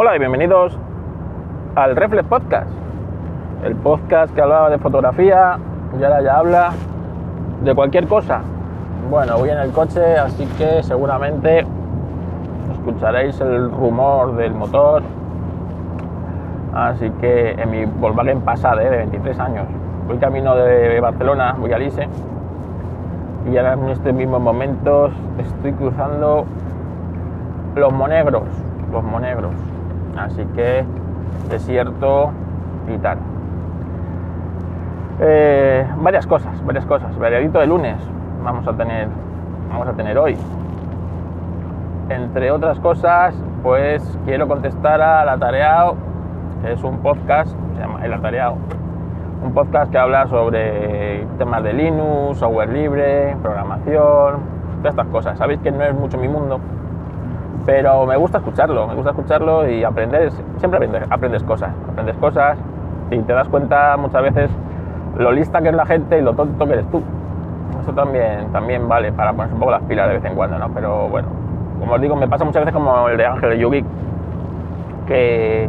Hola y bienvenidos al Reflex Podcast, el podcast que hablaba de fotografía y ahora ya habla de cualquier cosa. Bueno, voy en el coche, así que seguramente escucharéis el rumor del motor. Así que en mi Volkswagen Passat ¿eh? de 23 años, voy camino de Barcelona, voy a Lise y ahora en estos mismos momentos estoy cruzando los Monegros, los Monegros. Así que desierto y tal. Eh, varias cosas, varias cosas. Variadito de lunes vamos a tener, vamos a tener hoy. Entre otras cosas, pues quiero contestar a Atareado, que es un podcast, se llama El Atareado, un podcast que habla sobre temas de Linux, software libre, programación, todas estas cosas. Sabéis que no es mucho mi mundo, pero me gusta escucharlo, me gusta escucharlo y aprender, siempre aprendes, aprendes cosas, aprendes cosas y te das cuenta muchas veces lo lista que es la gente y lo tonto que eres tú. Eso también, también vale para ponerse un poco las pilas de vez en cuando, ¿no? Pero bueno, como os digo, me pasa muchas veces como el de Ángel Yugi, que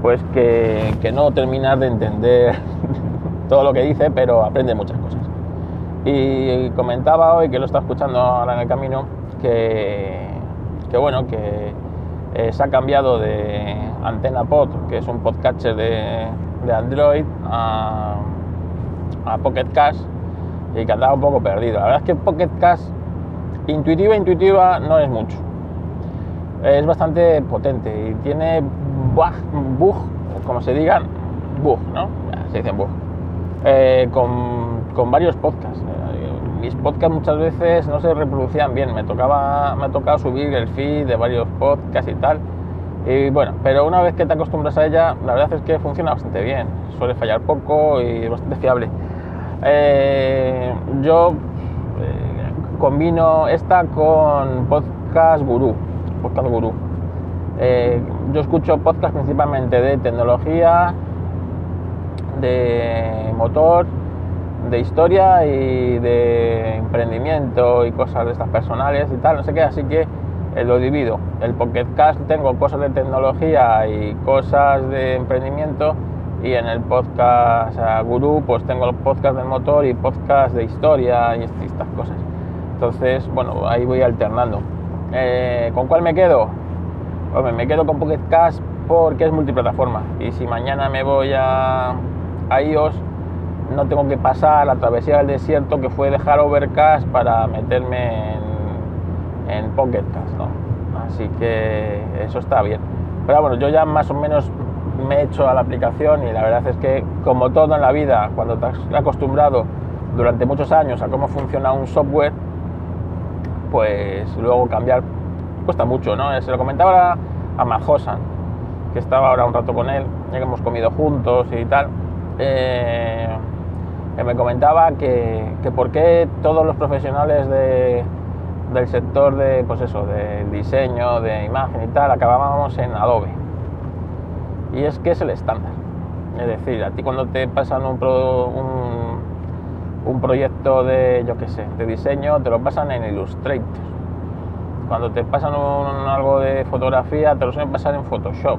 pues que, que no terminas de entender todo lo que dice, pero aprende muchas cosas. Y comentaba hoy, que lo está escuchando ahora en el camino, que, que bueno, que eh, se ha cambiado de Antena Pod, que es un podcatcher de, Android, a, a Pocket Cash y que andaba un poco perdido. La verdad es que Pocket Cash, intuitiva, intuitiva, no es mucho. Es bastante potente y tiene bug, bug como se digan, bug, ¿no? Se dicen bug. Eh, con, con, varios podcasts. Mis podcasts muchas veces no se reproducían bien. Me tocaba, me subir el feed de varios podcasts y tal. Y bueno, pero una vez que te acostumbras a ella, la verdad es que funciona bastante bien. Suele fallar poco y es bastante fiable. Eh, yo eh, combino esta con Podcast Guru. Podcast Guru. Eh, yo escucho podcast principalmente de tecnología, de motor, de historia y de emprendimiento y cosas de estas personales y tal, no sé qué, así que eh, lo divido. El Pocket Cast tengo cosas de tecnología y cosas de emprendimiento y en el podcast uh, Guru pues tengo el podcast del motor y podcast de historia y estas cosas. Entonces, bueno, ahí voy alternando. Eh, ¿Con cuál me quedo? Hombre, me quedo con Pocket Cast porque es multiplataforma y si mañana me voy a, a iOS no tengo que pasar la travesía del desierto que fue dejar Overcast para meterme en, en Pocket Cast, ¿no? Así que eso está bien. Pero bueno, yo ya más o menos me he hecho a la aplicación y la verdad es que como todo en la vida, cuando te has acostumbrado durante muchos años a cómo funciona un software, pues luego cambiar cuesta mucho, ¿no? Se lo comentaba a Majosan, que estaba ahora un rato con él, ya que hemos comido juntos y tal, eh, que me comentaba que, que por qué todos los profesionales de, del sector de, pues eso, de diseño, de imagen y tal, acabábamos en Adobe. Y es que es el estándar. Es decir, a ti cuando te pasan un, un proyecto de, yo qué sé, de diseño, te lo pasan en Illustrator. Cuando te pasan un, algo de fotografía, te lo suelen pasar en Photoshop.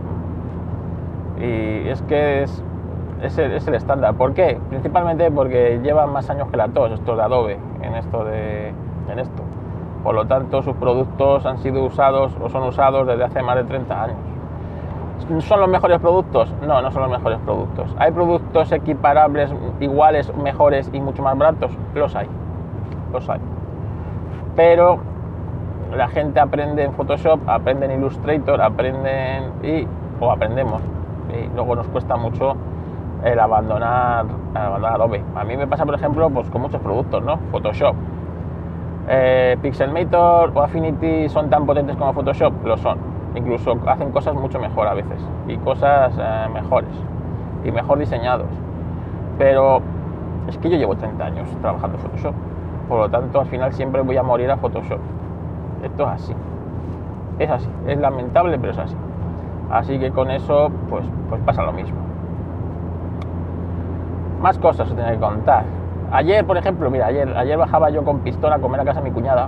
Y es que es, es, el, es el estándar. ¿Por qué? Principalmente porque llevan más años que la tos, estos de Adobe, en esto de, en esto. Por lo tanto, sus productos han sido usados o son usados desde hace más de 30 años. ¿Son los mejores productos? No, no son los mejores productos. ¿Hay productos equiparables, iguales, mejores y mucho más baratos? Los hay. Los hay. Pero la gente aprende en Photoshop, aprende en Illustrator, aprenden y o aprendemos. Y luego nos cuesta mucho el abandonar, abandonar Adobe. A mí me pasa, por ejemplo, pues con muchos productos, ¿no? Photoshop. Eh, Pixelmator o Affinity son tan potentes como Photoshop, lo son incluso hacen cosas mucho mejor a veces y cosas eh, mejores y mejor diseñados. Pero es que yo llevo 30 años trabajando en Photoshop, por lo tanto al final siempre voy a morir a Photoshop. Esto es así, es así, es lamentable pero es así. Así que con eso pues, pues pasa lo mismo. Más cosas os tengo que contar. Ayer, por ejemplo, mira, ayer, ayer bajaba yo con pistón a comer a casa de mi cuñada.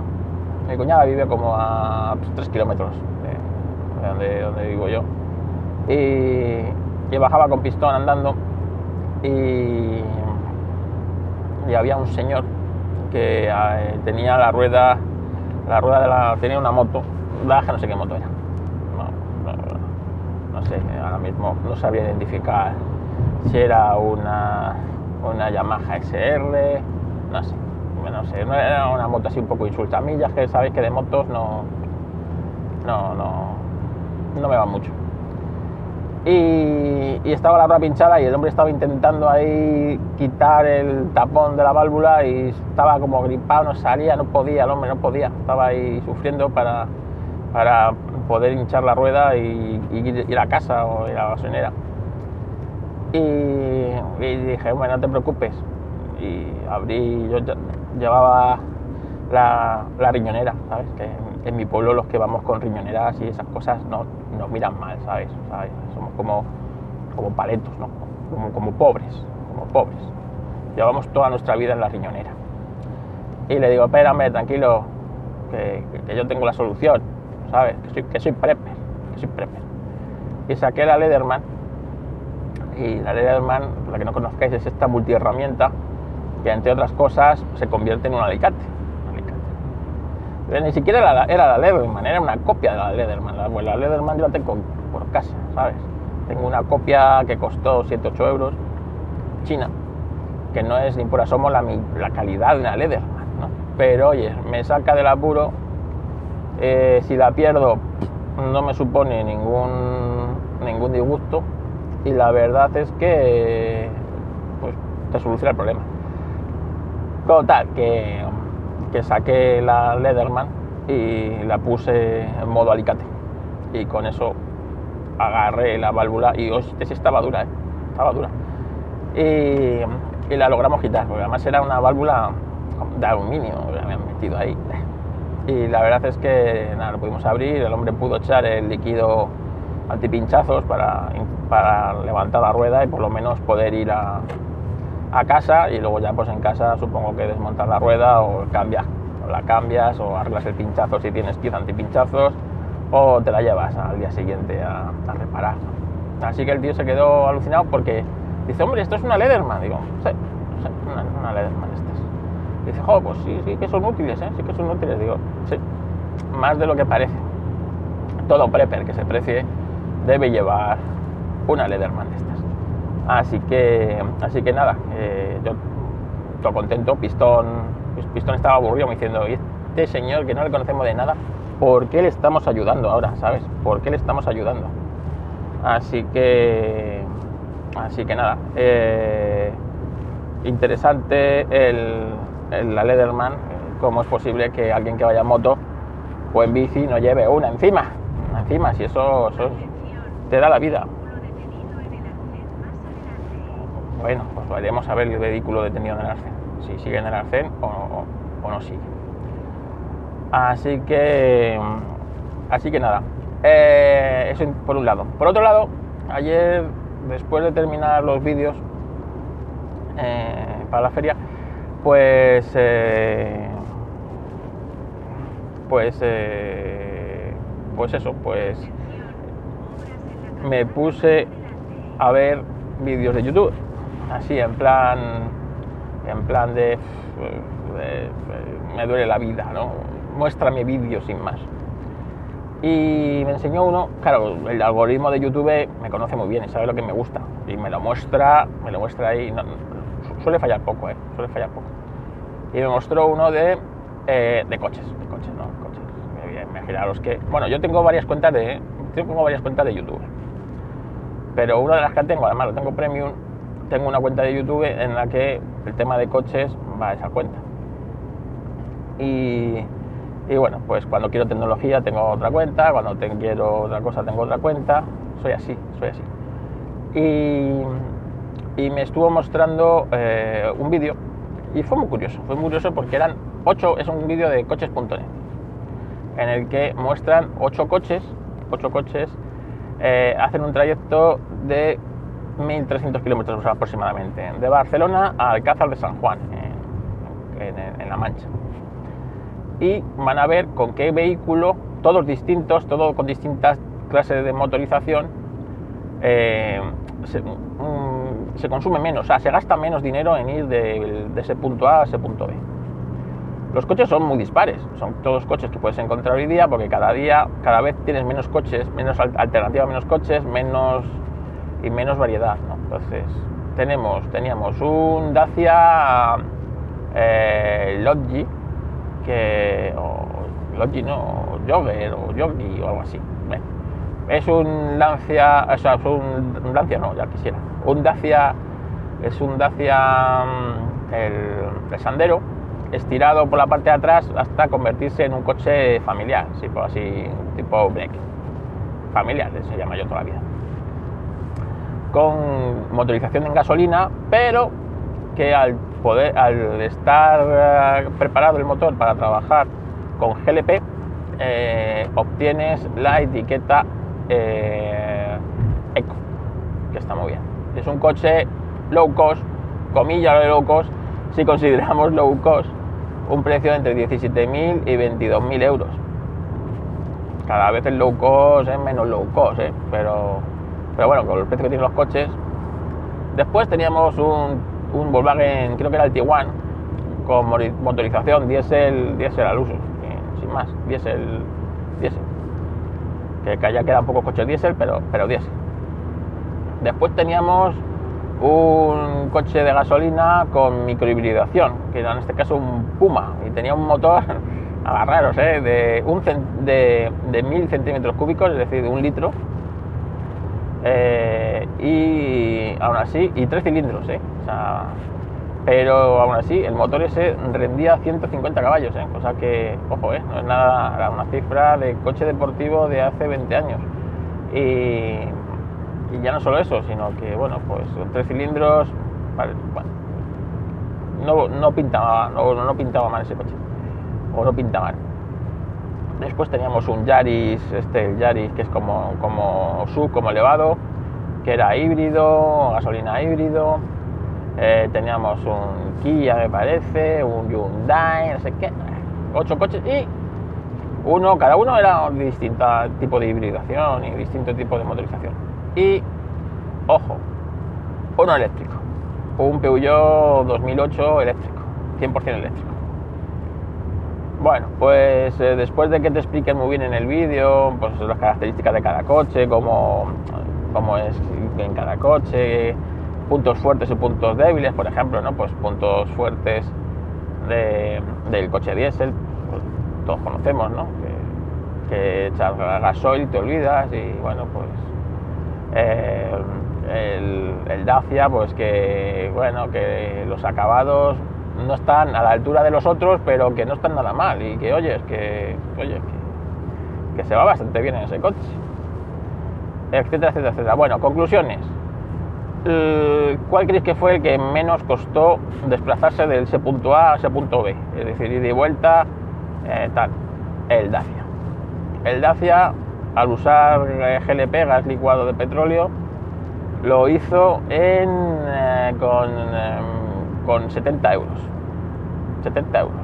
Mi cuñada vive como a 3 kilómetros de donde, donde vivo yo. y, y bajaba con pistón andando y, y había un señor que eh, tenía la rueda, la rueda de la, tenía una moto, baja no sé qué moto era, no, no, no sé, ahora mismo no sabía identificar si era una, una Yamaha SR, no sé, no sé, era una moto así un poco insultamillas, que sabéis que de motos no, no, no, no me va mucho. Y, estaba la rueda pinchada y el hombre estaba intentando ahí quitar el tapón de la válvula y estaba como gripado, no salía, no podía, el hombre no podía, estaba ahí sufriendo para, para poder hinchar la rueda y, y ir a casa o ir a la gasolinera. Y, y, dije, bueno, no te preocupes. Y abrí, yo llevaba la, la riñonera, ¿sabes? Que en mi pueblo los que vamos con riñoneras y esas cosas no, nos miran mal, ¿sabes? ¿sabes? Somos como, como paletos, ¿no? Como, como pobres, como pobres. Llevamos toda nuestra vida en la riñonera. Y le digo, espérame, tranquilo, que, que yo tengo la solución, ¿sabes? Que soy, que soy prepper, que soy prepper. Y saqué la Lederman. Y la Lederman, la que no conozcáis, es esta multiherramienta que entre otras cosas se convierte en un alicate ni siquiera era la, era la Lederman, era una copia de la Lederman. La, la Lederman yo la tengo por casa, ¿sabes? Tengo una copia que costó 7-8 euros, china, que no es ni por asomo la, la calidad de una Lederman, ¿no? Pero oye, me saca del apuro, eh, si la pierdo no me supone ningún, ningún disgusto y la verdad es que pues, te soluciona el problema. Total, que que saqué la Lederman y la puse en modo alicate. Y con eso agarré la válvula y hostia, sí estaba dura, ¿eh? estaba dura. Y, la logramos quitar, porque además era una válvula de aluminio, que habían metido ahí. Y la verdad es que nada, lo pudimos abrir, el hombre pudo echar el líquido antipinchazos para, para levantar la rueda y por lo menos poder ir a, casa y luego ya pues en casa supongo que desmontar la rueda o cambias, o la cambias o arreglas el pinchazo si tienes pieza antipinchazos o te la llevas al día siguiente a, a reparar. Así que el tío se quedó alucinado porque dice, hombre, esto es una Lederman. Digo, sí, sí una, una Lederman estas. dice, jo, pues sí, sí que son útiles, ¿eh? sí que son útiles. Digo, sí, más de lo que parece. Todo prepper que se precie debe llevar una Lederman de estas. Así que, así que nada, eh, yo estoy contento. Pistón, Pistón estaba aburrido me diciendo, ¿y este señor que no le conocemos de nada, por qué le estamos ayudando ahora? ¿Sabes? ¿Por qué le estamos ayudando? Así que, así que nada, eh, interesante el, la Lederman. ¿Cómo es posible que alguien que vaya en moto o en bici no lleve una encima? Encima, si eso te da la vida. Bueno, pues veremos a ver el vehículo detenido en el arcén, si sigue en el arcén o, o, o no sigue. Así que, así que nada, eh, eso por un lado. Por otro lado, ayer, después de terminar los vídeos eh, para la feria, pues, eh, pues, pues eso, pues me puse a ver vídeos de YouTube así en plan, en plan de, de, me duele la vida, ¿no? Muéstrame vídeo sin más. Y me enseñó uno, claro, el algoritmo de YouTube me conoce muy bien y sabe lo que me gusta. Y me lo muestra, me lo muestra ahí. Suele fallar poco, ¿eh? Suele fallar poco. Y me mostró uno de, eh, de coches, de coches, ¿no? Coches. Imaginaros que, bueno, yo tengo varias cuentas de, tengo varias cuentas de YouTube. Pero una de las que tengo, además lo tengo premium, tengo una cuenta de YouTube en la que el tema de coches va a esa cuenta. Y, y bueno, pues cuando quiero tecnología tengo otra cuenta, cuando quiero otra cosa tengo otra cuenta, soy así, soy así. Y, y me estuvo mostrando eh, un vídeo y fue muy curioso, fue muy curioso porque eran ocho, es un vídeo de coches.net en el que muestran ocho coches, ocho coches, eh, hacen un trayecto de 1.300 kilómetros aproximadamente, de Barcelona a Alcázar de San Juan, en, La Mancha. Y van a ver con qué vehículo, todos distintos, todos con distintas clases de motorización, eh, se, se, consume menos, o sea, se gasta menos dinero en ir de, de, ese punto A a ese punto B. Los coches son muy dispares, son todos coches que puedes encontrar hoy día porque cada día, cada vez tienes menos coches, menos alternativa, menos coches, menos y menos variedad. Entonces, tenemos, teníamos un Dacia eh, Logi, que, o Logi no, Jogger o Yogi o algo así. es un Lancia, o sea, es un, un, no, ya quisiera. Un Dacia, es un Dacia, mm, el, Sandero, estirado por la parte de atrás hasta convertirse en un coche familiar, tipo así, tipo break. Familiar, se llama yo toda la vida con motorización en gasolina, pero que al, poder, al estar eh, preparado el motor para trabajar con GLP, eh, obtienes la etiqueta eh, Eco, que está muy bien. Es un coche low cost, comilla de low cost, si consideramos low cost, un precio entre 17.000 y 22.000 euros. Cada vez el low cost es menos low cost, pero pero bueno, con el precio que tienen los coches. Después teníamos un, un Volkswagen, creo que era el Tiguan, con motorización diésel, diésel al uso, sin más, diésel, diésel. Que, ya quedan pocos coches diésel, pero, pero diésel. Después teníamos un coche de gasolina con microhibridación, que era en este caso un Puma, y tenía un motor, agarraros, ¿eh? de, un de, de 1000 centímetros cúbicos, es decir, de un litro, eh, y aún así, y tres cilindros, ¿eh? pero aún así, el motor ese rendía 150 caballos, ¿eh? cosa que, ojo, ¿eh? no es nada, era una cifra de coche deportivo de hace 20 años. Ya no solo eso, sino que, bueno, pues tres cilindros, no, no, pintaba, no, no pintaba mal ese coche, o no pinta mal. Después teníamos un Yaris, este el Yaris que es como, como sub, como elevado, que era híbrido, gasolina híbrido. Eh, teníamos un Kia, me parece, un Hyundai, no sé qué. Ocho coches y uno, cada uno era distinto tipo de hibridación y distinto tipo de motorización. Y, ojo, uno eléctrico. Un Peugeot 2008 eléctrico, 100% eléctrico. Bueno, pues eh, después de que te expliquen muy bien en el vídeo pues las características de cada coche, cómo, cómo es en cada coche, puntos fuertes y puntos débiles, por ejemplo, ¿no? Pues puntos fuertes del coche diésel, todos conocemos, ¿no? Que, que echas gasoil te olvidas y bueno, pues eh, el, el Dacia, pues que bueno, que los acabados no están a la altura de los otros, pero que no están nada mal y que, oye, que, oye, que, se va bastante bien en ese coche, etcétera, etcétera, etcétera. Bueno, conclusiones. ¿Cuál creéis que fue el que menos costó desplazarse del punto A a ese punto B? Es decir, ir de vuelta, eh, tal. El Dacia. El Dacia, al usar eh, GLP, gas licuado de petróleo, lo hizo en, eh, con em, con 70 euros. 70 euros.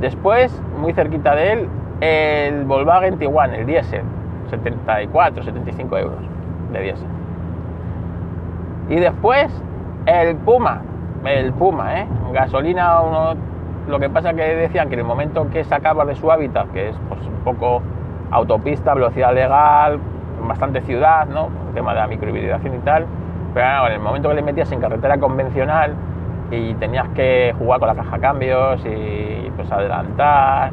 Después, muy cerquita de él, el Volkswagen Tiguan, el diésel, 74, 75 euros de diésel. Y después, el Puma, el Puma, ¿eh? gasolina, uno, lo que pasa que decían que en el momento que sacaba de su hábitat, que es pues, un poco autopista, velocidad legal, bastante ciudad, ¿no? El tema de la microhibridación y tal, pero en el momento que le metías en carretera convencional y tenías que jugar con la caja cambios y pues adelantar,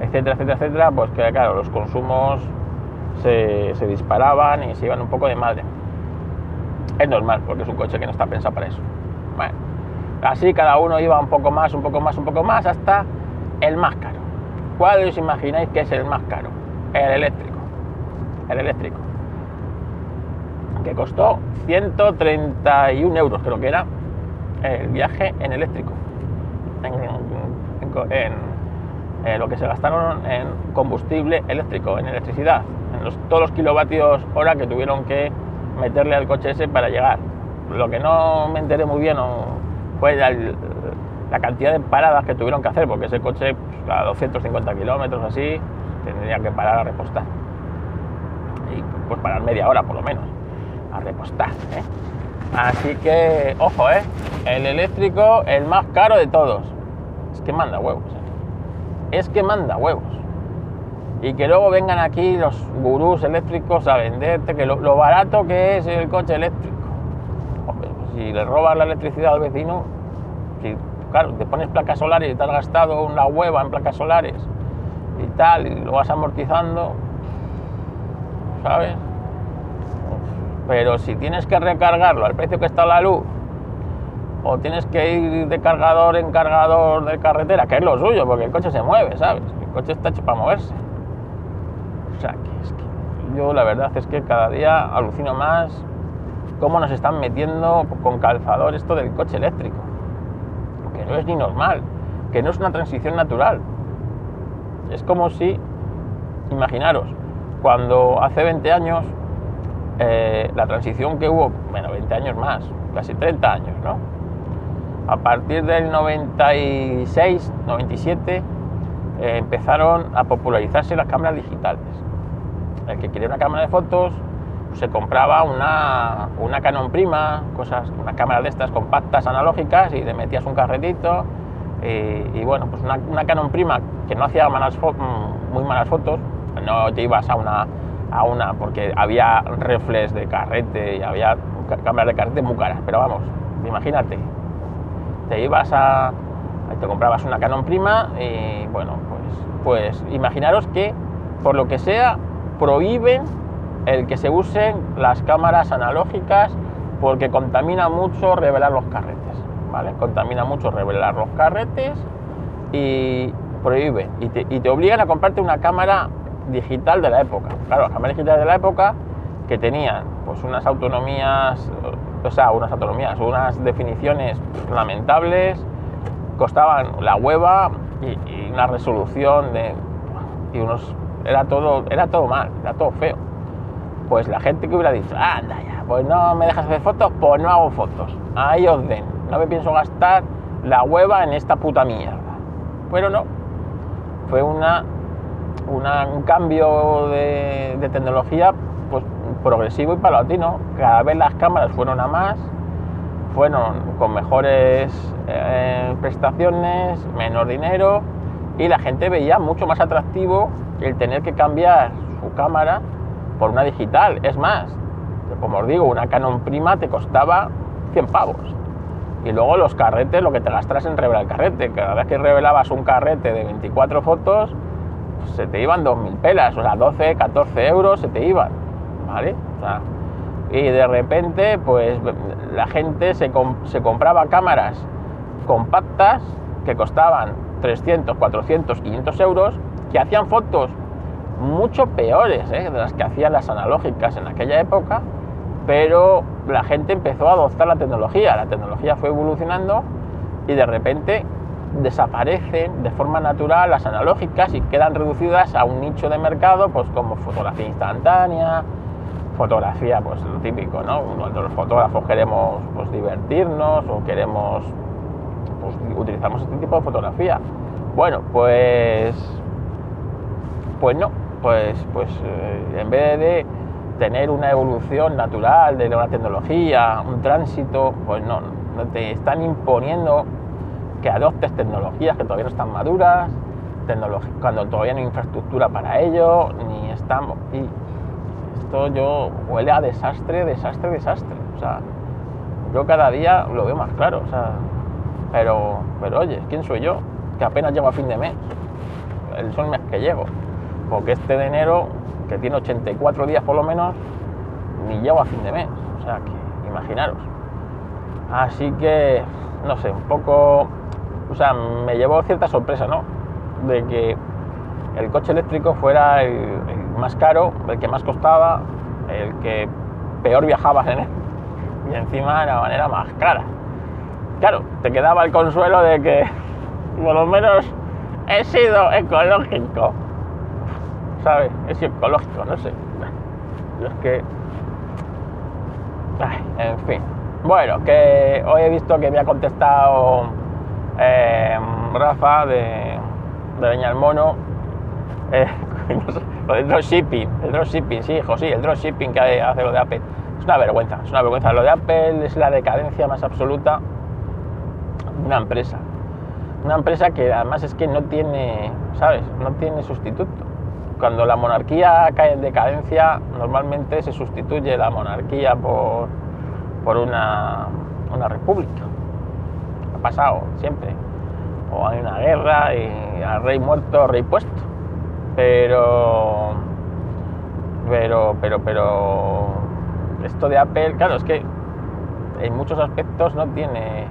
etcétera, etcétera, etcétera, pues que claro, los consumos se, disparaban y se iban un poco de madre. Es normal, porque es un coche que no está pensado para eso. Así cada uno iba un poco más, un poco más, un poco más, hasta el más caro. ¿Cuál os imagináis que es el más caro? El eléctrico. El eléctrico que costó 131 euros, creo que era el viaje en eléctrico, en, eh, lo que se gastaron en combustible eléctrico, en electricidad, en todos los kilovatios hora que tuvieron que meterle al coche ese para llegar. Lo que no me enteré muy bien fue la, cantidad de paradas que tuvieron que hacer, porque ese coche pues, a 250 kilómetros así tendría que parar a repostar. Y pues parar media hora por lo menos a repostar. ¿eh? Así que, ojo, ¿eh? el eléctrico, el más caro de todos. Es que manda huevos. ¿eh? Es que manda huevos. Y que luego vengan aquí los gurús eléctricos a venderte que lo, barato que es el coche eléctrico. Si le robas la electricidad al vecino, si, claro, te pones placas solares y te has gastado una hueva en placas solares y tal, y lo vas amortizando, ¿sabes? Pero si tienes que recargarlo al precio que está la luz, o tienes que ir de cargador en cargador de carretera, que es lo suyo, porque el coche se mueve, ¿sabes? El coche está hecho para moverse. O sea, que es que yo la verdad es que cada día alucino más cómo nos están metiendo con calzador esto del coche eléctrico. Que no es ni normal, que no es una transición natural. Es como si, imaginaros, cuando hace 20 años eh, la transición que hubo, bueno, 20 años más, casi 30 años, ¿no? A partir del 96, 97, eh, empezaron a popularizarse las cámaras digitales. El que quería una cámara de fotos se compraba una, una Canon Prima, cosas, una cámara de estas compactas analógicas y le metías un carretito. Y, bueno, pues una, una, Canon Prima que no hacía malas mm, muy malas fotos, no te ibas a una a una, porque había reflex de carrete y había cámaras de carrete muy caras, pero vamos, imagínate, te ibas a, te comprabas una Canon Prima y bueno, pues, pues imaginaros que por lo que sea prohíben el que se usen las cámaras analógicas porque contamina mucho revelar los carretes, ¿vale? Contamina mucho revelar los carretes y prohíben y te, y obligan a comprarte una cámara digital de la época. Claro, las cámaras digitales de la época que tenían pues unas autonomías, o sea, unas autonomías, unas definiciones lamentables, costaban la hueva y, una resolución de y unos era todo era todo mal, era todo feo. Pues la gente que hubiera dicho, anda ya, pues no me dejas hacer fotos, pues no hago fotos. Ahí os den. No me pienso gastar la hueva en esta puta mierda. Pero no. Fue una un cambio de, tecnología pues, progresivo y palatino. Cada vez las cámaras fueron a más, fueron con mejores eh, prestaciones, menos dinero y la gente veía mucho más atractivo el tener que cambiar su cámara por una digital. Es más, como os digo, una Canon Prima te costaba 100 pavos. Y luego los carretes, lo que te gastas en revelar el carrete. Cada vez que revelabas un carrete de 24 fotos, se te iban 2.000 pelas, o sea, 12, 14 euros se te iban, ¿vale? y de repente, pues la gente se, se compraba cámaras compactas que costaban 300, 400, 500 euros, que hacían fotos mucho peores ¿eh? de las que hacían las analógicas en aquella época, pero la gente empezó a adoptar la tecnología, la tecnología fue evolucionando y de repente desaparecen de forma natural las analógicas y quedan reducidas a un nicho de mercado, pues como fotografía instantánea, fotografía, pues lo típico, ¿no? Cuando los fotógrafos queremos pues, divertirnos o queremos, pues utilizamos este tipo de fotografía. Bueno, pues, pues no, pues, pues eh, en vez de tener una evolución natural de una tecnología, un tránsito, pues no, te están imponiendo que adoptes tecnologías que todavía no están maduras, cuando todavía no hay infraestructura para ello, ni estamos... Y esto yo huele a desastre, desastre, desastre. O sea, yo cada día lo veo más claro, o sea, pero, pero oye, ¿quién soy yo? Que apenas llego a fin de mes. El son mes que llego. Porque este de enero, que tiene 84 días por lo menos, ni llego a fin de mes. O sea, que imaginaros. Así que, no sé, un poco o sea, me llevó cierta sorpresa, ¿no? De que el coche eléctrico fuera el, más caro, el que más costaba, el que peor viajabas en él y encima de la manera más cara. Claro, te quedaba el consuelo de que por lo menos he sido ecológico, ¿sabes? He sido ecológico, no sé. Yo es que... en fin. Bueno, que hoy he visto que me ha contestado eh, Rafa de, de Leña el Mono, eh, del dropshipping, el dropshipping, sí, hijo, sí, el dropshipping que hace lo de Apple. Es una vergüenza, es una vergüenza. Lo de Apple es la decadencia más absoluta de una empresa. Una empresa que además es que no tiene, ¿sabes? No tiene sustituto. Cuando la monarquía cae en decadencia, normalmente se sustituye la monarquía por, por una, una república. Ha pasado siempre. O hay una guerra y al rey muerto, rey puesto. Pero, pero, pero, pero, esto de Apple, claro, es que en muchos aspectos no tiene,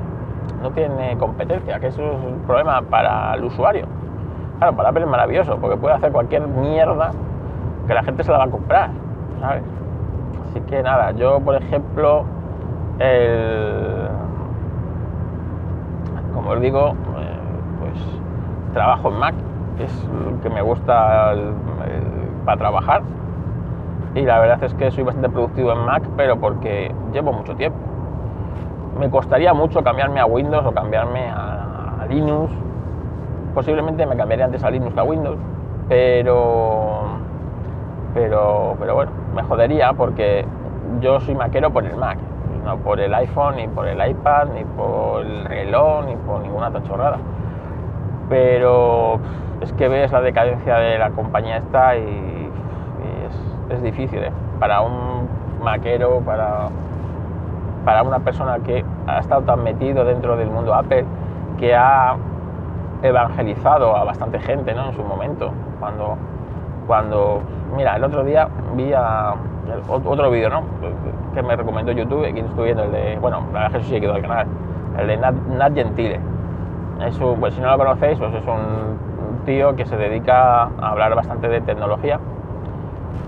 no tiene competencia, que eso es un problema para el usuario. Claro, para Apple es maravilloso, porque puede hacer cualquier mierda que la gente se la va a comprar, ¿sabes? Así que nada, yo por ejemplo, el, como os digo, eh, pues trabajo en Mac, es lo que me gusta para trabajar. Y la verdad es que soy bastante productivo en Mac, pero porque llevo mucho tiempo. Me costaría mucho cambiarme a Windows o cambiarme a Linux. Posiblemente me cambiaría antes a Linux que a Windows, pero, pero, pero bueno, me jodería porque yo soy maquero por el Mac, no por el iPhone, ni por el iPad, ni por el reloj, ni por ninguna otra chorrada. Pero es que ves la decadencia de la compañía esta y, y es, es difícil, ¿eh? Para un maquero, para, para una persona que ha estado tan metido dentro del mundo Apple, que ha evangelizado a bastante gente ¿no? en su momento. Cuando, cuando, mira, el otro día vi a, otro vídeo ¿no? que me recomendó YouTube, aquí estuve viendo el de, bueno, la verdad que sí que quedó al canal, el de Nat, Nat Gentile. Es un- pues si no lo conocéis, pues es un tío que se dedica a hablar bastante de tecnología.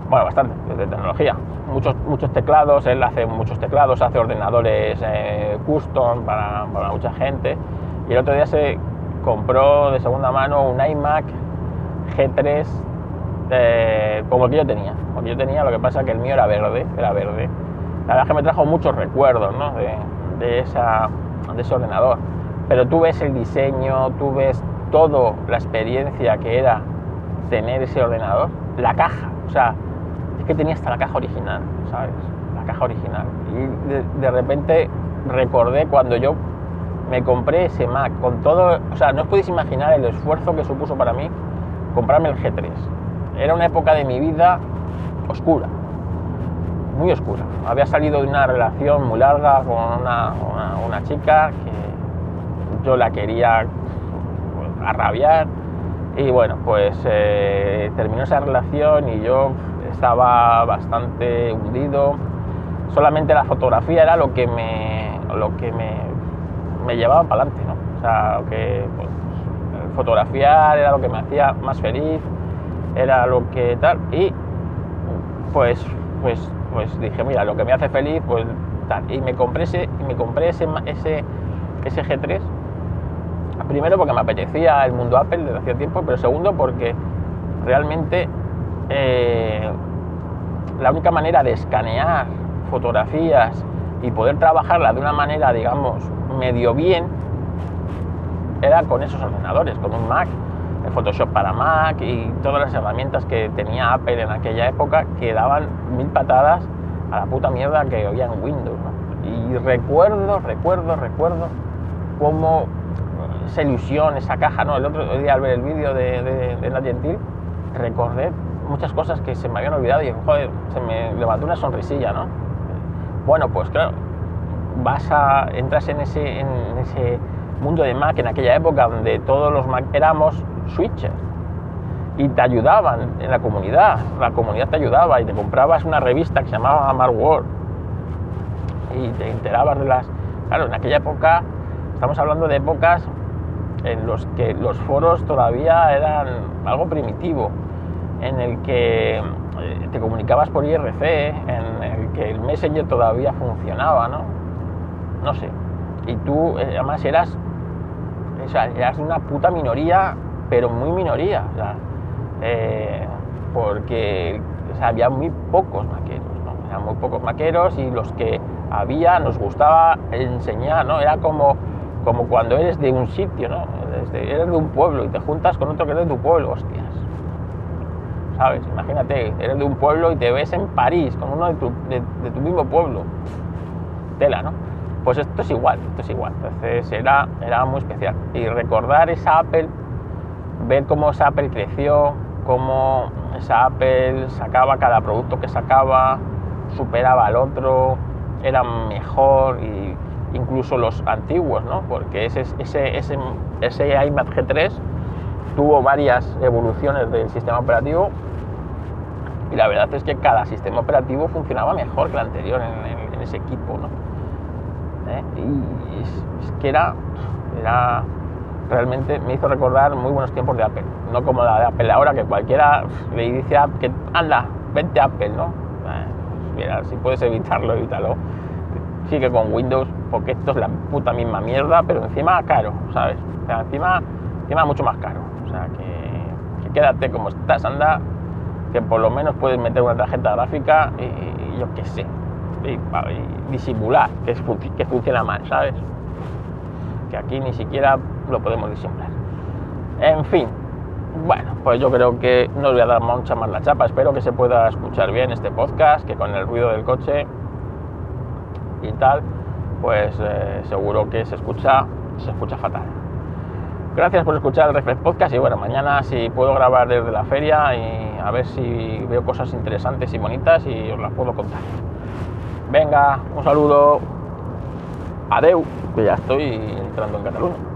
Bueno, bastante, de tecnología. Muchos, muchos teclados, él hace muchos teclados, hace ordenadores eh, custom para, para mucha gente. Y el otro día se compró de segunda mano un iMac G3 eh, como el que yo tenía. Como yo tenía, lo que pasa que el mío era verde, era verde. La verdad es que me trajo muchos recuerdos ¿no? de, ese ordenador. Pero tú ves el diseño, tú ves toda la experiencia que era tener ese ordenador, la caja, o sea, es que tenía hasta la caja original, ¿sabes? La caja original. Y de repente recordé cuando yo me compré ese Mac con todo, o sea, no os podéis imaginar el esfuerzo que supuso para mí comprarme el G3. Era una época de mi vida oscura, muy oscura. Había salido de una relación muy larga con una, chica que yo la quería pues, arrabiar y bueno, pues eh, terminó esa relación y yo estaba bastante hundido. Solamente la fotografía era lo que me, lo que me, me llevaba para adelante, ¿no? O sea, que pues, fotografiar era lo que me hacía más feliz, era lo que tal y pues pues pues dije mira lo que me hace feliz pues tal y me compré ese y me compré ese ese ese G3 primero porque me apetecía el mundo Apple desde hacía tiempo pero segundo porque realmente eh, la única manera de escanear fotografías y poder trabajarla de una manera digamos medio bien era con esos ordenadores con un Mac el Photoshop para Mac y todas las herramientas que tenía Apple en aquella época que daban mil patadas a la puta mierda que había en Windows. Y recuerdo, recuerdo, recuerdo cómo esa ilusión, esa caja, ¿no? El otro día al ver el vídeo de, de, de Gentil, recordé muchas cosas que se me habían olvidado y joder, se me levantó una sonrisilla, ¿no? Bueno, pues claro, vas a, entras en ese, en ese mundo de Mac en aquella época donde todos los Mac éramos switchers y te ayudaban en la comunidad, la comunidad te ayudaba y te comprabas una revista que se llamaba Mark World y te enterabas de las... Claro, en aquella época, estamos hablando de épocas en los que los foros todavía eran algo primitivo, en el que eh, te comunicabas por IRC, en el que el Messenger todavía funcionaba, ¿no? No sé. Y tú, eh, además, eras, eras una puta minoría, pero muy minoría, eh, porque había muy pocos maqueros, ¿no? Eran muy pocos maqueros y los que había nos gustaba enseñar, ¿no? Era como, como cuando eres de un sitio, ¿no? Eres de, eres un pueblo y te juntas con otro que es de tu pueblo, hostias. ¿sabes? Imagínate, eres de un pueblo y te ves en París con uno de tu, de, tu mismo pueblo. Tela, ¿no? Pues esto es igual, esto es igual. Entonces era, era muy especial. Y recordar esa Apple, ver cómo esa Apple creció, cómo esa Apple sacaba cada producto que sacaba, superaba al otro, era mejor y incluso los antiguos, ¿no? Porque ese, ese, ese, ese iMac G3 tuvo varias evoluciones del sistema operativo y la verdad es que cada sistema operativo funcionaba mejor que el anterior en, ese equipo, ¿no? ¿Eh? Y es, que era, era realmente me hizo recordar muy buenos tiempos de Apple, no como la de Apple ahora que cualquiera le dice que anda, vente a Apple, ¿no? Eh, mira, si puedes evitarlo, evítalo. Sigue con Windows porque esto es la puta misma mierda, pero encima caro, ¿sabes? O sea, encima, encima mucho más caro. O sea, que, quédate como estás, anda, que por lo menos puedes meter una tarjeta gráfica y, yo qué sé, y, disimular que, que funciona mal, ¿sabes? Que aquí ni siquiera lo podemos disimular. En fin, bueno, pues yo creo que no os voy a dar mucha más la chapa. Espero que se pueda escuchar bien este podcast, que con el ruido del coche y tal, pues eh, seguro que se escucha, se escucha fatal. Gracias por escuchar el Reflex Podcast y bueno, mañana si puedo grabar desde la feria y a ver si veo cosas interesantes y bonitas y os las puedo contar. Venga, un saludo. Adeu, que ya estoy entrando en Cataluña.